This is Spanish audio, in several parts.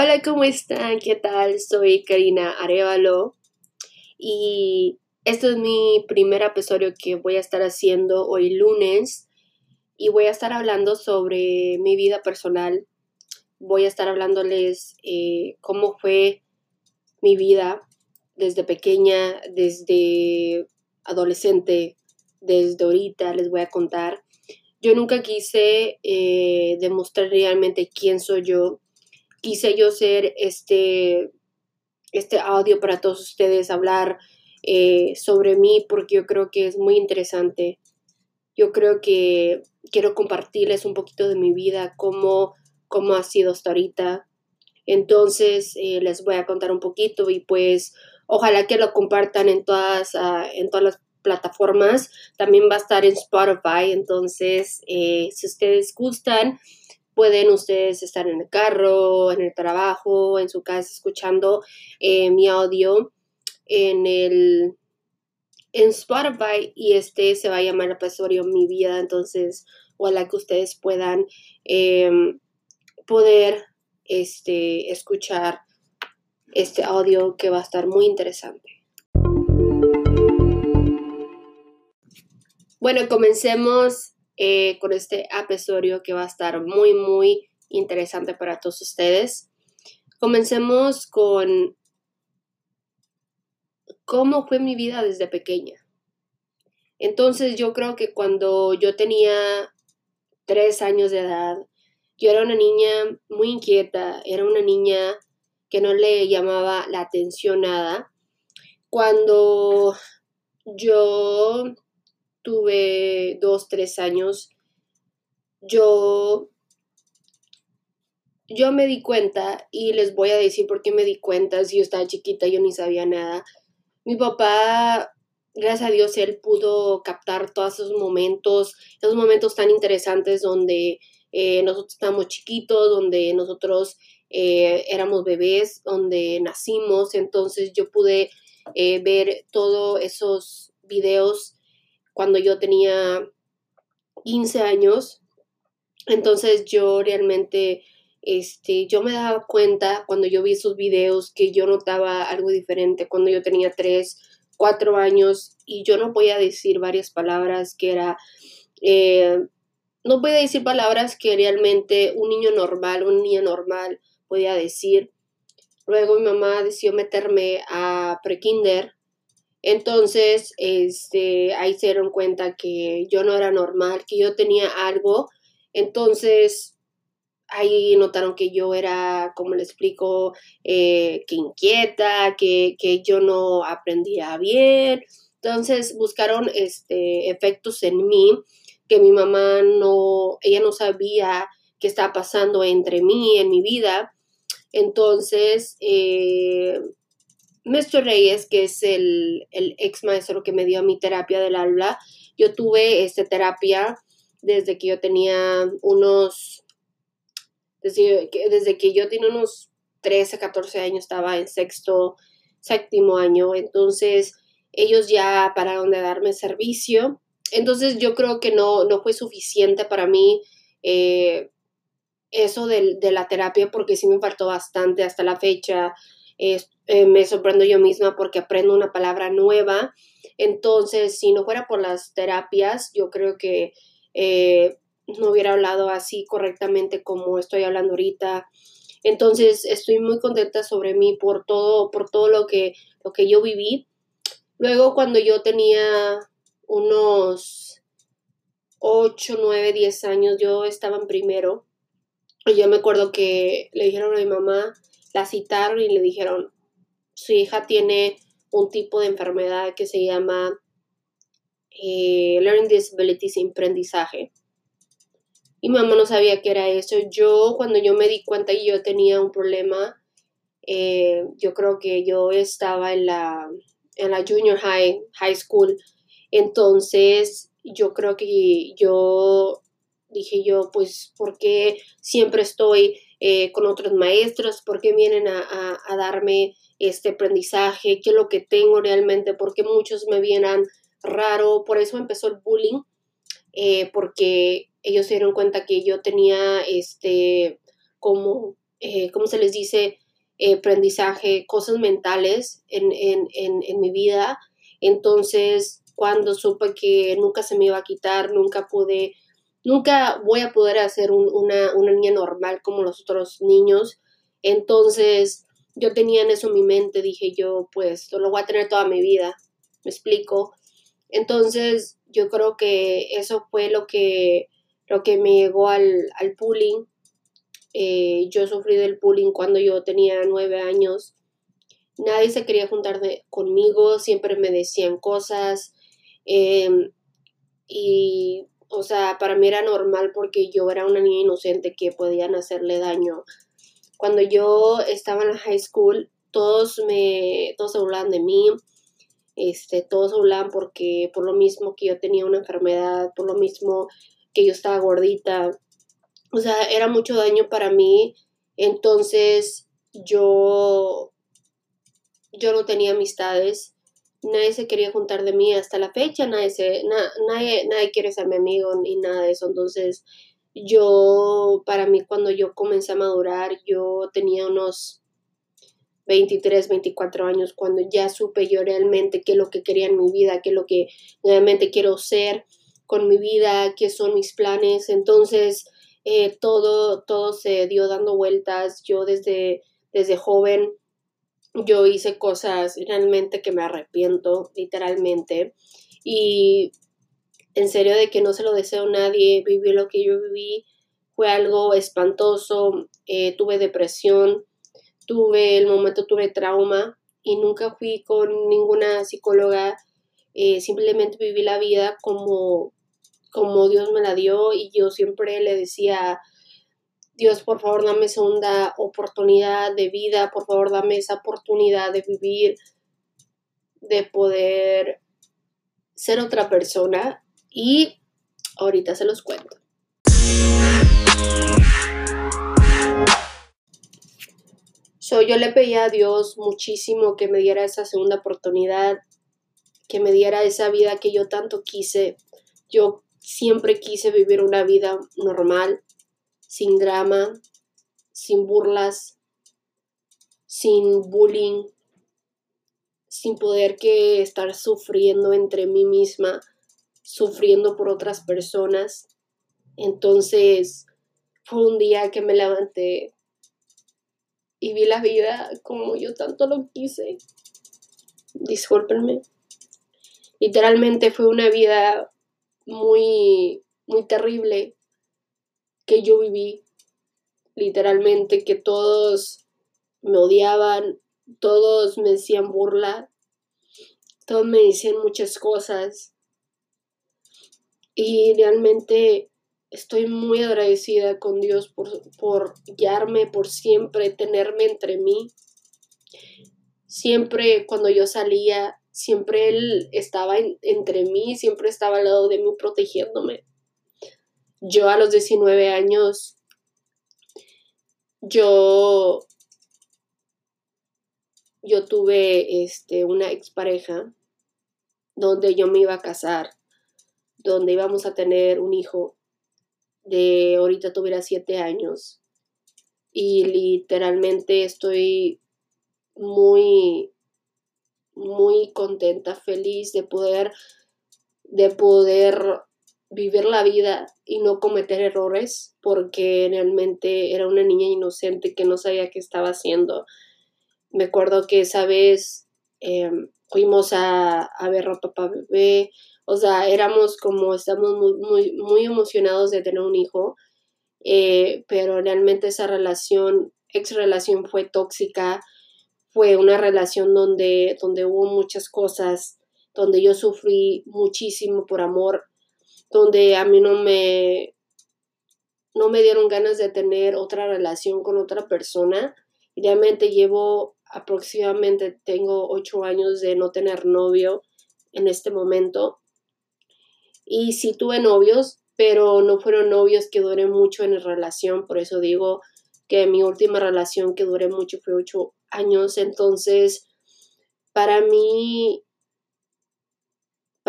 Hola, ¿cómo están? ¿Qué tal? Soy Karina Arevalo y este es mi primer episodio que voy a estar haciendo hoy lunes y voy a estar hablando sobre mi vida personal. Voy a estar hablándoles eh, cómo fue mi vida desde pequeña, desde adolescente, desde ahorita les voy a contar. Yo nunca quise eh, demostrar realmente quién soy yo quise yo ser este, este audio para todos ustedes, hablar eh, sobre mí porque yo creo que es muy interesante. Yo creo que quiero compartirles un poquito de mi vida, cómo, cómo ha sido hasta ahorita. Entonces eh, les voy a contar un poquito y pues ojalá que lo compartan en todas, uh, en todas las plataformas. También va a estar en Spotify. Entonces, eh, si ustedes gustan, Pueden ustedes estar en el carro, en el trabajo, en su casa, escuchando eh, mi audio en el en Spotify y este se va a llamar episodio Mi Vida. Entonces, ojalá que ustedes puedan em, poder este, escuchar este audio que va a estar muy interesante. Bueno, comencemos eh, con este episodio que va a estar muy, muy interesante para todos ustedes. Comencemos con cómo fue mi vida desde pequeña. Entonces yo creo que cuando yo tenía tres años de edad, yo era una niña muy inquieta, era una niña que no le llamaba la atención nada. Cuando yo tuve dos, tres años, yo, yo me di cuenta y les voy a decir por qué me di cuenta, si yo estaba chiquita, yo ni sabía nada. Mi papá, gracias a Dios, él pudo captar todos esos momentos, esos momentos tan interesantes donde eh, nosotros estábamos chiquitos, donde nosotros eh, éramos bebés, donde nacimos, entonces yo pude eh, ver todos esos videos cuando yo tenía 15 años. Entonces yo realmente, este, yo me daba cuenta cuando yo vi esos videos que yo notaba algo diferente cuando yo tenía 3, 4 años y yo no podía decir varias palabras que era, eh, no podía decir palabras que realmente un niño normal, un niño normal podía decir. Luego mi mamá decidió meterme a prekinder entonces, este, ahí se dieron cuenta que yo no era normal, que yo tenía algo. Entonces, ahí notaron que yo era, como le explico, eh, que inquieta, que, que, yo no aprendía bien. Entonces, buscaron este, efectos en mí que mi mamá no, ella no sabía qué estaba pasando entre mí, en mi vida. Entonces, eh, Mr. Reyes, que es el, ex maestro que me dio mi terapia del aula, yo tuve esta terapia desde que yo tenía unos, desde, desde que yo tenía unos 13, 14 años, estaba en sexto, séptimo año, entonces ellos ya pararon de darme servicio, entonces yo creo que no, no fue suficiente para mí eh, eso de, de, la terapia porque sí me faltó bastante hasta la fecha. Eh, me sorprendo yo misma porque aprendo una palabra nueva. Entonces, si no fuera por las terapias, yo creo que eh, no hubiera hablado así correctamente como estoy hablando ahorita. Entonces, estoy muy contenta sobre mí por todo, por todo lo que, lo que yo viví. Luego, cuando yo tenía unos 8, 9, 10 años, yo estaba en primero. Y yo me acuerdo que le dijeron a mi mamá, la citaron y le dijeron, su hija tiene un tipo de enfermedad que se llama eh, Learning Disability sin aprendizaje. Y mamá no sabía qué era eso. Yo, cuando yo me di cuenta que yo tenía un problema, eh, yo creo que yo estaba en la, en la junior high, high school. Entonces, yo creo que yo dije yo, pues, ¿por qué siempre estoy eh, con otros maestros? ¿Por qué vienen a, a darme este aprendizaje, qué es lo que tengo realmente, porque muchos me vieran raro, por eso empezó el bullying, eh, porque ellos se dieron cuenta que yo tenía este como eh, ¿cómo se les dice? Aprendizaje, cosas mentales en, en, mi vida. Entonces, cuando supe que nunca se me iba a quitar, nunca pude, nunca voy a poder hacer una, una niña normal como los otros niños. Entonces, yo tenía en eso en mi mente, dije yo, pues lo voy a tener toda mi vida, me explico. Entonces, yo creo que eso fue lo que, lo que me llegó al, al bullying. Eh, yo sufrí del bullying cuando yo tenía nueve años. Nadie se quería juntar conmigo, siempre me decían cosas. Em, y, o sea, para mí era normal porque yo era una niña inocente que podían hacerle daño. Cuando yo estaba en la high school, todos me, todos se burlaban de mí, este, todos se burlaban porque, por lo mismo que yo tenía una enfermedad, por lo mismo que yo estaba gordita, o sea, era mucho daño para mí, entonces yo, yo no tenía amistades, nadie se quería juntar de mí hasta la fecha, nadie, se, nadie, nadie quiere ser mi amigo ni nada de eso, entonces yo, para mí, cuando yo comencé a madurar, yo tenía unos 23, 24 años, cuando ya supe yo realmente qué es lo que quería en mi vida, qué es lo que realmente quiero ser con mi vida, qué son mis planes. Entonces, eh, todo, todo se dio dando vueltas. Yo desde, desde joven, yo hice cosas realmente que me arrepiento, literalmente. Y en serio de que no se lo deseo a nadie, vivir lo que yo viví fue algo espantoso, eh, tuve depresión, tuve el momento, tuve trauma y nunca fui con ninguna psicóloga, eh, simplemente viví la vida como, como Dios me la dio y yo siempre le decía, Dios, por favor, dame segunda oportunidad de vida, por favor, dame esa oportunidad de vivir, de poder ser otra persona y ahorita se los cuento. So, yo le pedí a Dios muchísimo que me diera esa segunda oportunidad, que me diera esa vida que yo tanto quise. Yo siempre quise vivir una vida normal, sin drama, sin burlas, sin bullying, sin poder que estar sufriendo entre mí misma sufriendo por otras personas. Entonces fue un día que me levanté y vi la vida como yo tanto lo quise. Discúlpenme. Literalmente fue una vida muy, muy terrible que yo viví. Literalmente que todos me odiaban, todos me decían burla, todos me decían muchas cosas. Y realmente estoy muy agradecida con Dios por, por guiarme, por siempre tenerme entre mí. Siempre cuando yo salía, siempre Él estaba entre mí, siempre estaba al lado de mí protegiéndome. Yo a los 19 años, yo, yo tuve este, una expareja donde yo me iba a casar donde íbamos a tener un hijo de ahorita tuviera siete años. Y literalmente estoy muy muy contenta feliz de poder de poder vivir la vida y no cometer errores porque realmente era una niña inocente que no sabía qué estaba haciendo. Me acuerdo que esa vez em, fuimos a, a ver a papá bebé. O sea, éramos como, estamos muy, muy, emocionados de tener un hijo, eh, pero realmente esa relación, ex relación fue tóxica, fue una relación donde, donde hubo muchas cosas, donde yo sufrí muchísimo por amor, donde a mí no me, no me dieron ganas de tener otra relación con otra persona. Realmente llevo aproximadamente, tengo ocho años de no tener novio en este momento. Y sí tuve novios, pero no fueron novios que duré mucho en la relación, por eso digo que mi última relación que duré mucho fue ocho años, entonces para mí,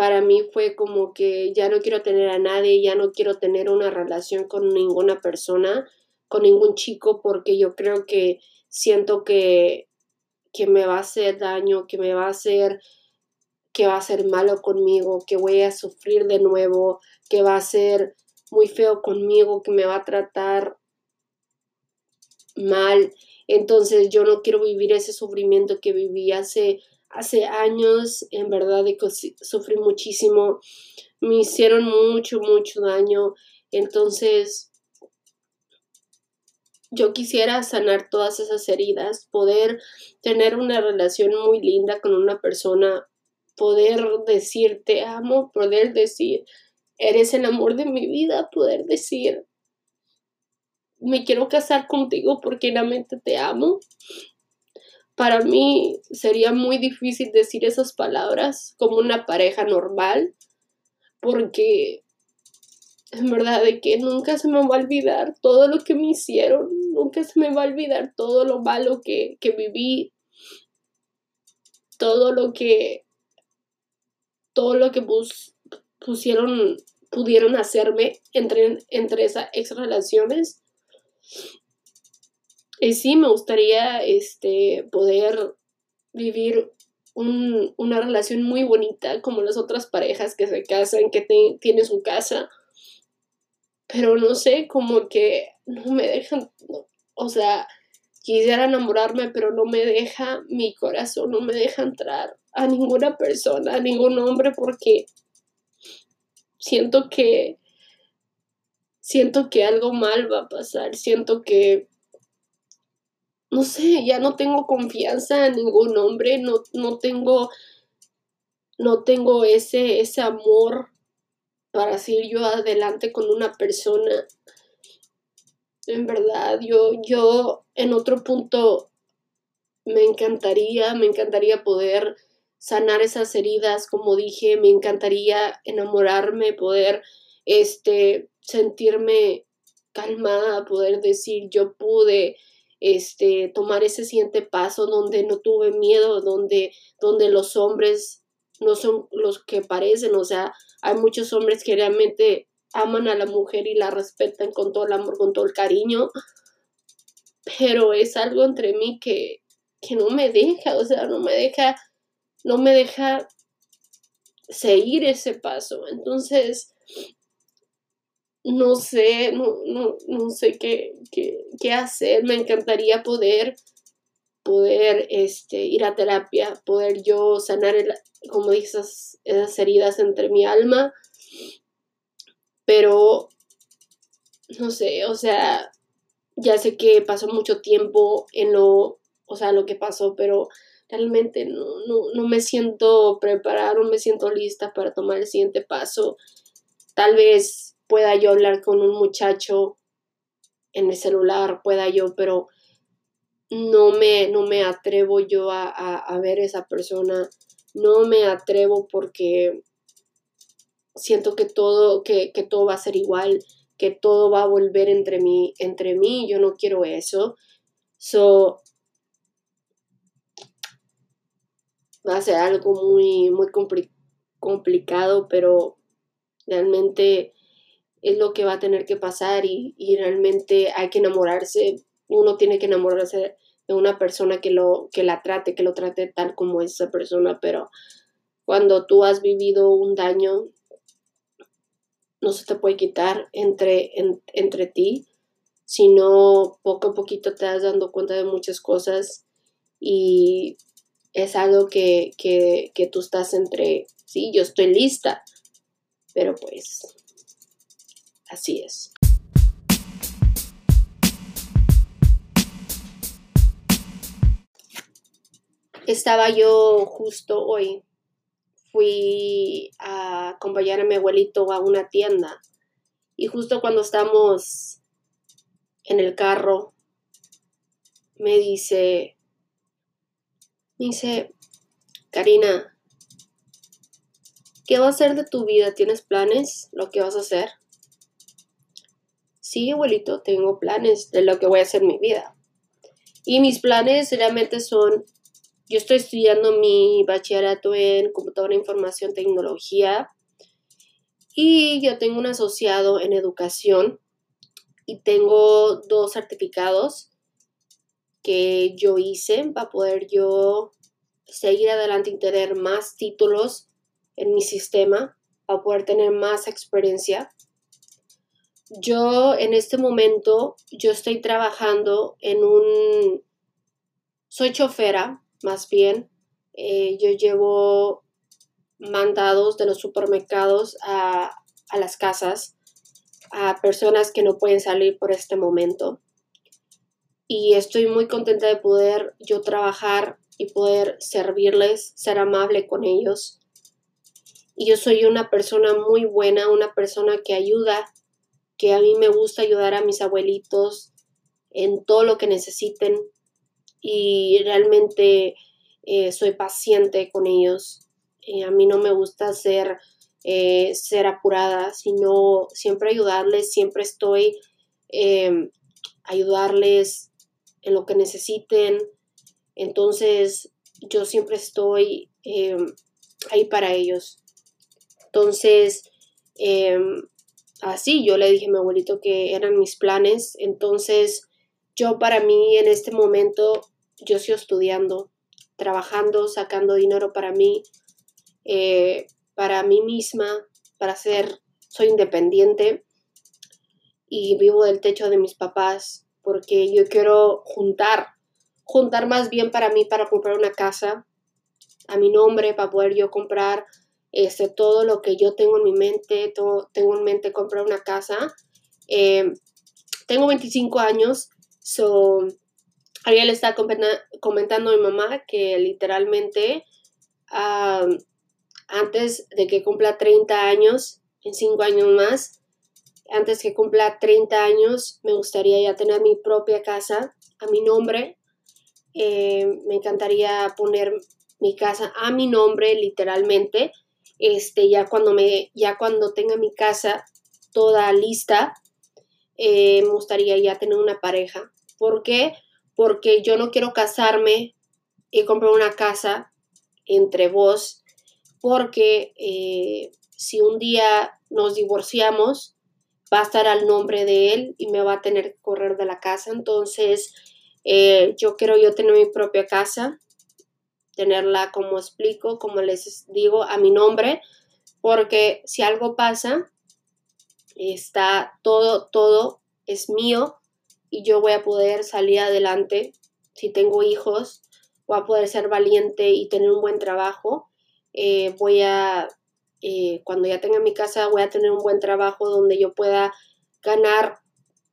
para mí fue como que ya no quiero tener a nadie, ya no quiero tener una relación con ninguna persona, con ningún chico porque yo creo que siento que, que me va a hacer daño, que me va a hacer que va a ser malo conmigo, que voy a sufrir de nuevo, que va a ser muy feo conmigo, que me va a tratar mal. Entonces yo no quiero vivir ese sufrimiento que viví hace, hace años, en verdad sufrí muchísimo, me hicieron mucho, mucho daño. Entonces yo quisiera sanar todas esas heridas, poder tener una relación muy linda con una persona, poder decir te amo, poder decir eres el amor de mi vida, poder decir me quiero casar contigo porque realmente te amo. Para mí sería muy difícil decir esas palabras como una pareja normal, porque en verdad de que nunca se me va a olvidar todo lo que me hicieron, nunca se me va a olvidar todo lo malo que, viví, todo lo que, todo lo que pusieron, pudieron hacerme entre, entre esas relaciones. Y sí, me gustaría este, poder vivir una relación muy bonita como las otras parejas que se casan, que tienen su casa. Pero no sé, como que no me dejan, o sea, quisiera enamorarme, pero no me deja mi corazón, no me deja entrar a ninguna persona, a ningún hombre, porque siento que, siento que algo mal va a pasar, siento que, no sé, ya no tengo confianza en ningún hombre, no, no tengo, no tengo ese, ese amor para seguir yo adelante con una persona. En verdad, yo, yo en otro punto me encantaría, me encantaría poder sanar esas heridas, como dije, me encantaría enamorarme, poder este sentirme calmada, poder decir yo pude este tomar ese siguiente paso donde no tuve miedo, donde donde los hombres no son los que parecen, o sea, hay muchos hombres que realmente aman a la mujer y la respetan con todo el amor, con todo el cariño, pero es algo entre mí que, que no me deja, o sea, no me deja, no me deja seguir ese paso. Entonces, no sé, no, no, no sé qué, qué, qué, hacer. Me encantaría poder, poder este, ir a terapia, poder yo sanar el, como dices, esas heridas entre mi alma, pero no sé, o sea, ya sé que pasó mucho tiempo en lo, o sea, lo que pasó, pero realmente no, no, me siento preparada, no me siento lista para tomar el siguiente paso. Tal vez pueda yo hablar con un muchacho en el celular, pueda yo, pero no me, no me atrevo yo a, a, a ver esa persona no me atrevo porque siento que todo, que, todo va a ser igual, que todo va a volver entre mí, entre mí, yo no quiero eso. So, va a ser algo muy, muy complicado, pero realmente es lo que va a tener que pasar y, y realmente hay que enamorarse, uno tiene que enamorarse de una persona que, lo, que la trate, que lo trate tal como esa persona, pero cuando tú has vivido un daño, no se te puede quitar entre, entre ti, sino poco a poquito te das dando cuenta de muchas cosas y es algo que, que, que tú estás entre, sí, yo estoy lista, pero pues así es. estaba yo justo hoy, fui a acompañar a mi abuelito a una tienda y justo cuando estamos en el carro, me dice, me dice, Karina, ¿qué va a hacer de tu vida? ¿Tienes planes? ¿Lo que vas a hacer? Sí, abuelito, tengo planes de lo que voy a hacer en mi vida. Y mis planes realmente son yo estoy estudiando mi bachillerato en computadora, información, tecnología y yo tengo un asociado en educación. y tengo dos certificados que yo hice para poder yo seguir adelante y tener más títulos en mi sistema, para poder tener más experiencia. Yo en este momento, yo estoy trabajando en un, soy chofera, más bien, eh, yo llevo mandados de los supermercados a, a las casas a personas que no pueden salir por este momento. Y estoy muy contenta de poder yo trabajar y poder servirles, ser amable con ellos. Y yo soy una persona muy buena, una persona que ayuda, que a mí me gusta ayudar a mis abuelitos en todo lo que necesiten. Y realmente eh, soy paciente con ellos. Eh, a mí no me gusta ser eh, ser apurada, sino siempre ayudarles, siempre estoy em, ayudarles en lo que necesiten. Entonces, yo siempre estoy em, ahí para ellos. Entonces, em, así yo le dije a mi abuelito que eran mis planes. Entonces, yo para mí en este momento, yo estoy estudiando, trabajando, sacando dinero para mí. Eh, para mí misma, para ser, soy independiente y vivo del techo de mis papás porque yo quiero juntar, juntar más bien para mí para comprar una casa a mi nombre, para poder yo comprar este, todo lo que yo tengo en mi mente, todo, tengo en mente comprar una casa. Eh, tengo 25 años, so, le estaba comentando a mi mamá que literalmente ah, antes de que cumpla 30 años, en 5 años más, antes que cumpla 30 años, me gustaría ya tener mi propia casa a mi nombre. Eh, me encantaría poner mi casa a mi nombre, literalmente. Este, ya cuando me, ya cuando tenga mi casa toda lista, eh, me gustaría ya tener una pareja. ¿Por qué? Porque yo no quiero casarme y comprar una casa entre vos porque eh, si un día nos divorciamos, va a estar al nombre de él y me va a tener que correr de la casa. Entonces, eh, yo quiero yo tener mi propia casa, tenerla como explico, como les digo, a mi nombre, porque si algo pasa, está todo, todo es mío y yo voy a poder salir adelante. Si tengo hijos, voy a poder ser valiente y tener un buen trabajo eh, voy a, eh, cuando ya tenga mi casa, voy a tener un buen trabajo donde yo pueda ganar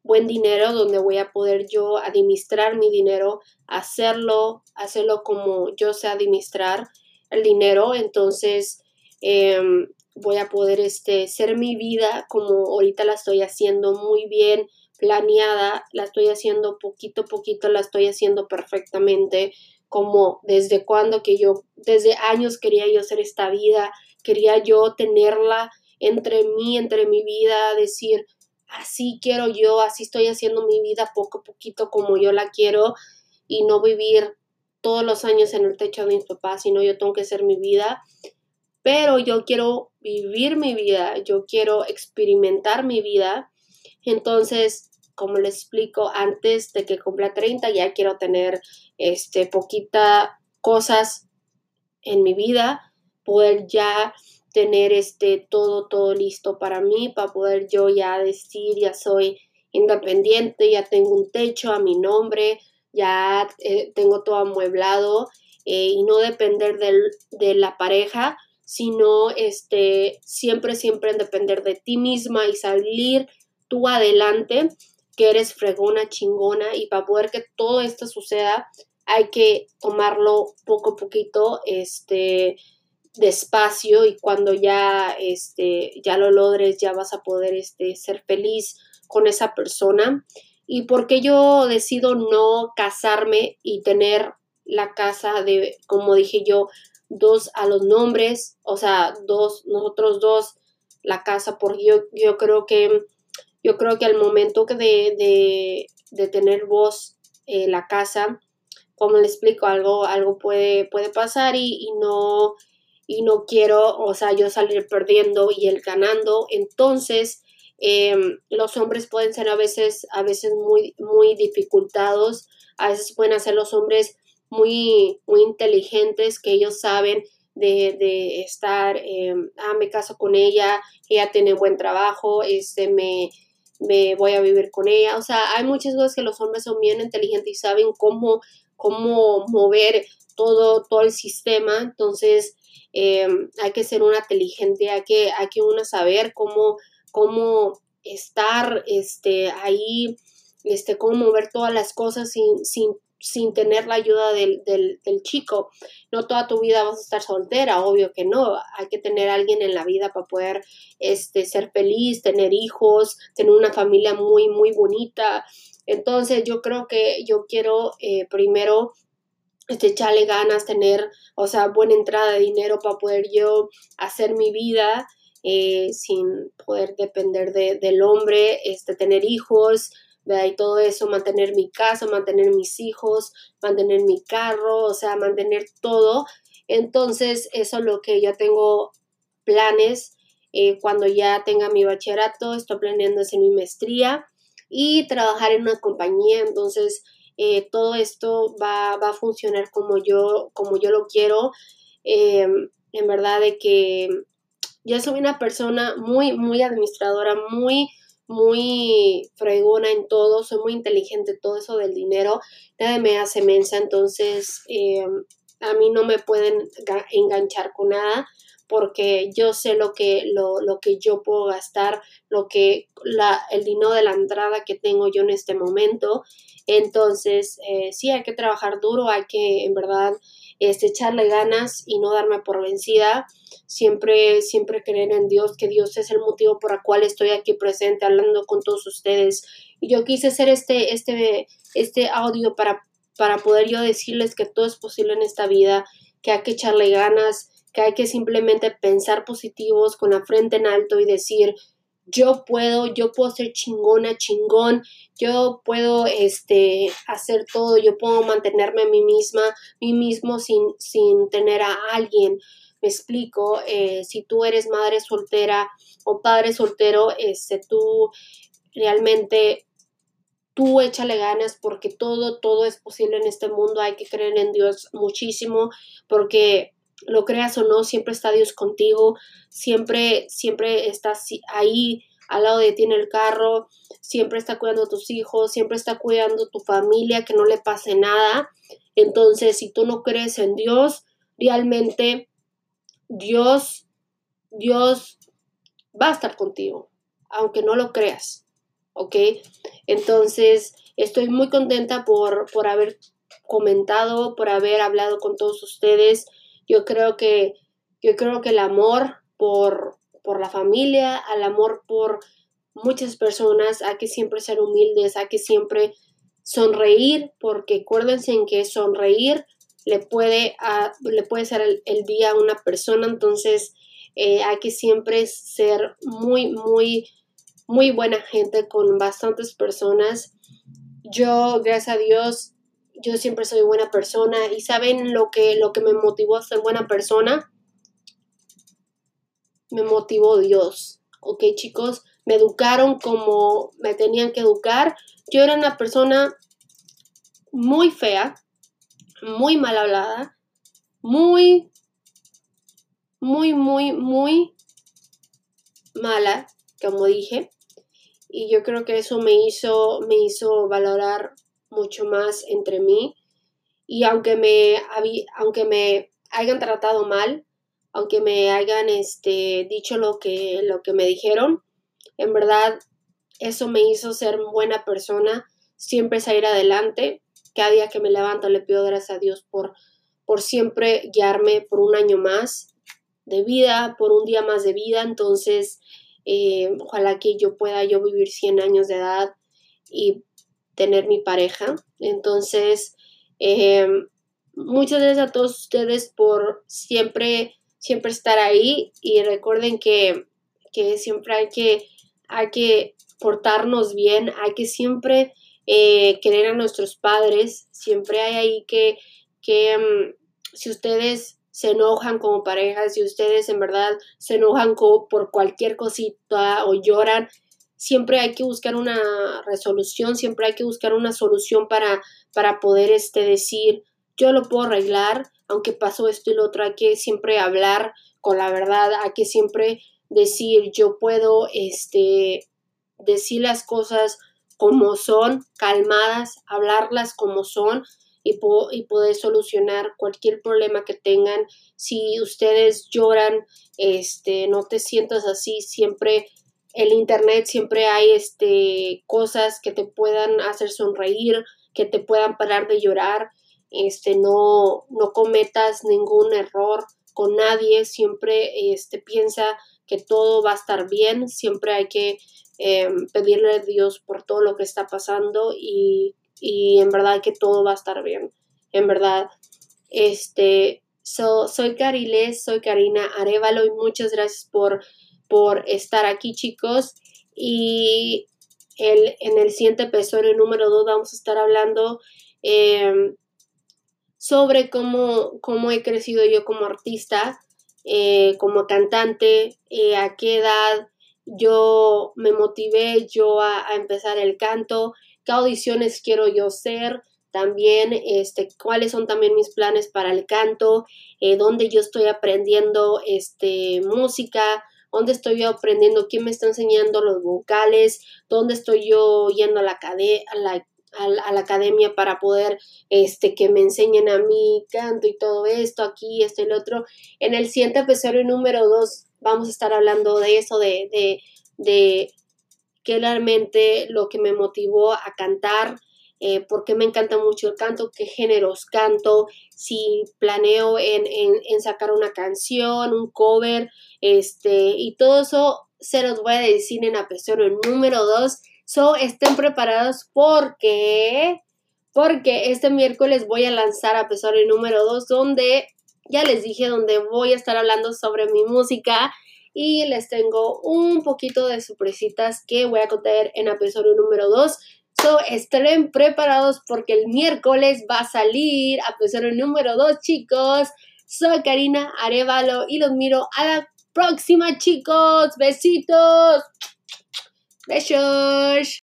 buen dinero, donde voy a poder yo administrar mi dinero, hacerlo, hacerlo como yo sé administrar el dinero. Entonces, em, voy a poder este, ser mi vida como ahorita la estoy haciendo muy bien planeada, la estoy haciendo poquito a poquito, la estoy haciendo perfectamente como desde cuando que yo, desde años quería yo hacer esta vida, quería yo tenerla entre mí, entre mi vida, decir, así quiero yo, así estoy haciendo mi vida poco a poquito como yo la quiero y no vivir todos los años en el techo de mis papás, sino yo tengo que hacer mi vida. Pero yo quiero vivir mi vida, yo quiero experimentar mi vida. Entonces, como les explico, antes de que cumpla 30 ya quiero tener este poquita cosas en mi vida, poder ya tener este todo todo listo para mí para poder yo ya decir ya soy independiente, ya tengo un techo a mi nombre, ya eh, tengo todo amueblado eh, y no depender de la pareja, sino este siempre siempre depender de ti misma y salir tú adelante que eres fregona, chingona y para poder que todo esto suceda hay que tomarlo poco a poquito, este, despacio y cuando ya, este, ya lo logres ya vas a poder, este, ser feliz con esa persona. ¿Y porque yo decido no casarme y tener la casa de, como dije yo, dos a los nombres, o sea, dos, nosotros dos, la casa, porque yo, yo creo que yo creo que al momento de, de, tener voz eh, la casa, como le explico, algo, algo puede, puede pasar y, no, y no quiero, o sea, yo salir perdiendo y él ganando. Entonces, Em, los hombres pueden ser a veces, a veces muy, muy dificultados, a veces pueden ser los hombres muy, muy inteligentes que ellos saben de, estar, em, ah, me caso con ella, ella tiene buen trabajo, este, me, me voy a vivir con ella. O sea, hay muchas cosas que los hombres son bien inteligentes y saben cómo, cómo mover todo, todo el sistema. Entonces, em, hay que ser una inteligente, hay que, hay que uno saber cómo, cómo estar este, ahí, este, cómo mover todas las cosas sin, sin sin tener la ayuda del, del, chico. No toda tu vida vas a estar soltera, obvio que no. Hay que tener a alguien en la vida para poder este, ser feliz, tener hijos, tener una familia muy, muy bonita. Entonces yo creo que yo quiero eh, primero este, echarle ganas, tener, o sea, buena entrada de dinero para poder yo hacer mi vida eh, sin poder depender de, del hombre, este, tener hijos, y todo eso, mantener mi casa, mantener mis hijos, mantener mi carro, o sea, mantener todo. Entonces, eso es lo que yo tengo planes eh, cuando ya tenga mi bachillerato, estoy planeando hacer mi maestría y trabajar en una compañía. Entonces, eh, todo esto va, a funcionar como yo, como yo lo quiero. Em, en verdad de que yo soy una persona muy, muy administradora, muy muy fregona en todo, soy muy inteligente, todo eso del dinero, nada me hace mensa, entonces em, a mí no me pueden enganchar con nada porque yo sé lo que, lo, lo que yo puedo gastar, lo que la, el dinero de la entrada que tengo yo en este momento. Entonces, eh, sí, hay que trabajar duro, hay que en verdad este, echarle ganas y no darme por vencida. Siempre, siempre creer en Dios, que Dios es el motivo por el cual estoy aquí presente hablando con todos ustedes. Y yo quise hacer este, este, este audio para, para poder yo decirles que todo es posible en esta vida, que hay que echarle ganas, que hay que simplemente pensar positivos con la frente en alto y decir, yo puedo, yo puedo ser chingona, chingón, yo puedo este, hacer todo, yo puedo mantenerme a mí misma, mí mismo sin, sin tener a alguien. Me explico, eh, si tú eres madre soltera o padre soltero, este, tú realmente, tú échale ganas porque todo, todo es posible en este mundo, hay que creer en Dios muchísimo porque lo creas o no, siempre está Dios contigo, siempre, siempre estás ahí al lado de ti en el carro, siempre está cuidando a tus hijos, siempre está cuidando a tu familia, que no le pase nada. Entonces, si tú no crees en Dios, realmente Dios, Dios va a estar contigo, aunque no lo creas, ¿ok? Entonces, estoy muy contenta por, por haber comentado, por haber hablado con todos ustedes. Yo creo que, yo creo que el amor por, por la familia, al amor por muchas personas, hay que siempre ser humildes, hay que siempre sonreír, porque acuérdense en que sonreír le puede, a, le puede ser el, día a una persona, entonces eh, hay que siempre ser muy, muy, muy buena gente con bastantes personas. Yo, gracias a Dios, yo siempre soy buena persona y saben lo que, lo que me motivó a ser buena persona. Me motivó Dios, ¿ok chicos? Me educaron como me tenían que educar. Yo era una persona muy fea, muy mal hablada, muy, muy, muy, muy mala, como dije. Y yo creo que eso me hizo, me hizo valorar mucho más entre mí. Y aunque me, aunque me hayan tratado mal, aunque me hayan este, dicho lo que, lo que me dijeron, en verdad eso me hizo ser buena persona, siempre salir adelante. Cada día que me levanto le pido gracias a Dios por, por siempre guiarme por un año más de vida, por un día más de vida. Entonces, eh, ojalá que yo pueda yo vivir 100 años de edad y tener mi pareja. Entonces, eh, muchas gracias a todos ustedes por siempre, siempre estar ahí y recuerden que, siempre hay que, hay que portarnos bien, hay que siempre eh, querer a nuestros padres, siempre hay ahí que, que mm, si ustedes se enojan como pareja, si ustedes en verdad se enojan por cualquier cosita o lloran, siempre hay que buscar una resolución, siempre hay que buscar una solución para, para poder este, decir, yo lo puedo arreglar, aunque pasó esto y lo otro, hay que siempre hablar con la verdad, hay que siempre decir, yo puedo este, decir las cosas como son, calmadas, hablarlas como son y, y, poder solucionar cualquier problema que tengan. Si ustedes lloran, este, no te sientas así, siempre el internet siempre hay este, cosas que te puedan hacer sonreír, que te puedan parar de llorar, este, no, no cometas ningún error con nadie, siempre este, piensa que todo va a estar bien, siempre hay que em, pedirle a Dios por todo lo que está pasando y, y, en verdad que todo va a estar bien, en verdad. Este, soy Cariles, soy Karina Arevalo y muchas gracias por, por estar aquí chicos. Y el, en el siguiente episodio número 2 vamos a estar hablando em, sobre cómo, cómo he crecido yo como artista, eh, como cantante, eh, a qué edad yo me motivé yo a, empezar el canto, qué audiciones quiero yo ser, también este, cuáles son también mis planes para el canto, eh, dónde yo estoy aprendiendo este, música, dónde estoy yo aprendiendo, quién me está enseñando los vocales, dónde estoy yo yendo a la, academia para poder este, que me enseñen a mí canto y todo esto, aquí, esto y lo otro. En el siguiente episodio número 2 vamos a estar hablando de eso, de, de, de qué realmente lo que me motivó a cantar, eh, por qué me encanta mucho el canto, qué géneros canto, si planeo en, en, sacar una canción, un cover, este, y todo eso se los voy a decir en episodio número 2 So, estén preparados porque, porque este miércoles voy a lanzar episodio número 2 donde, ya les dije, donde voy a estar hablando sobre mi música y les tengo un poquito de sorpresitas que voy a contar en episodio número 2. So, estén preparados porque el miércoles va a salir episodio número 2, chicos. Soy Karina Arevalo y los miro a la próxima, chicos. Besitos. Beijos!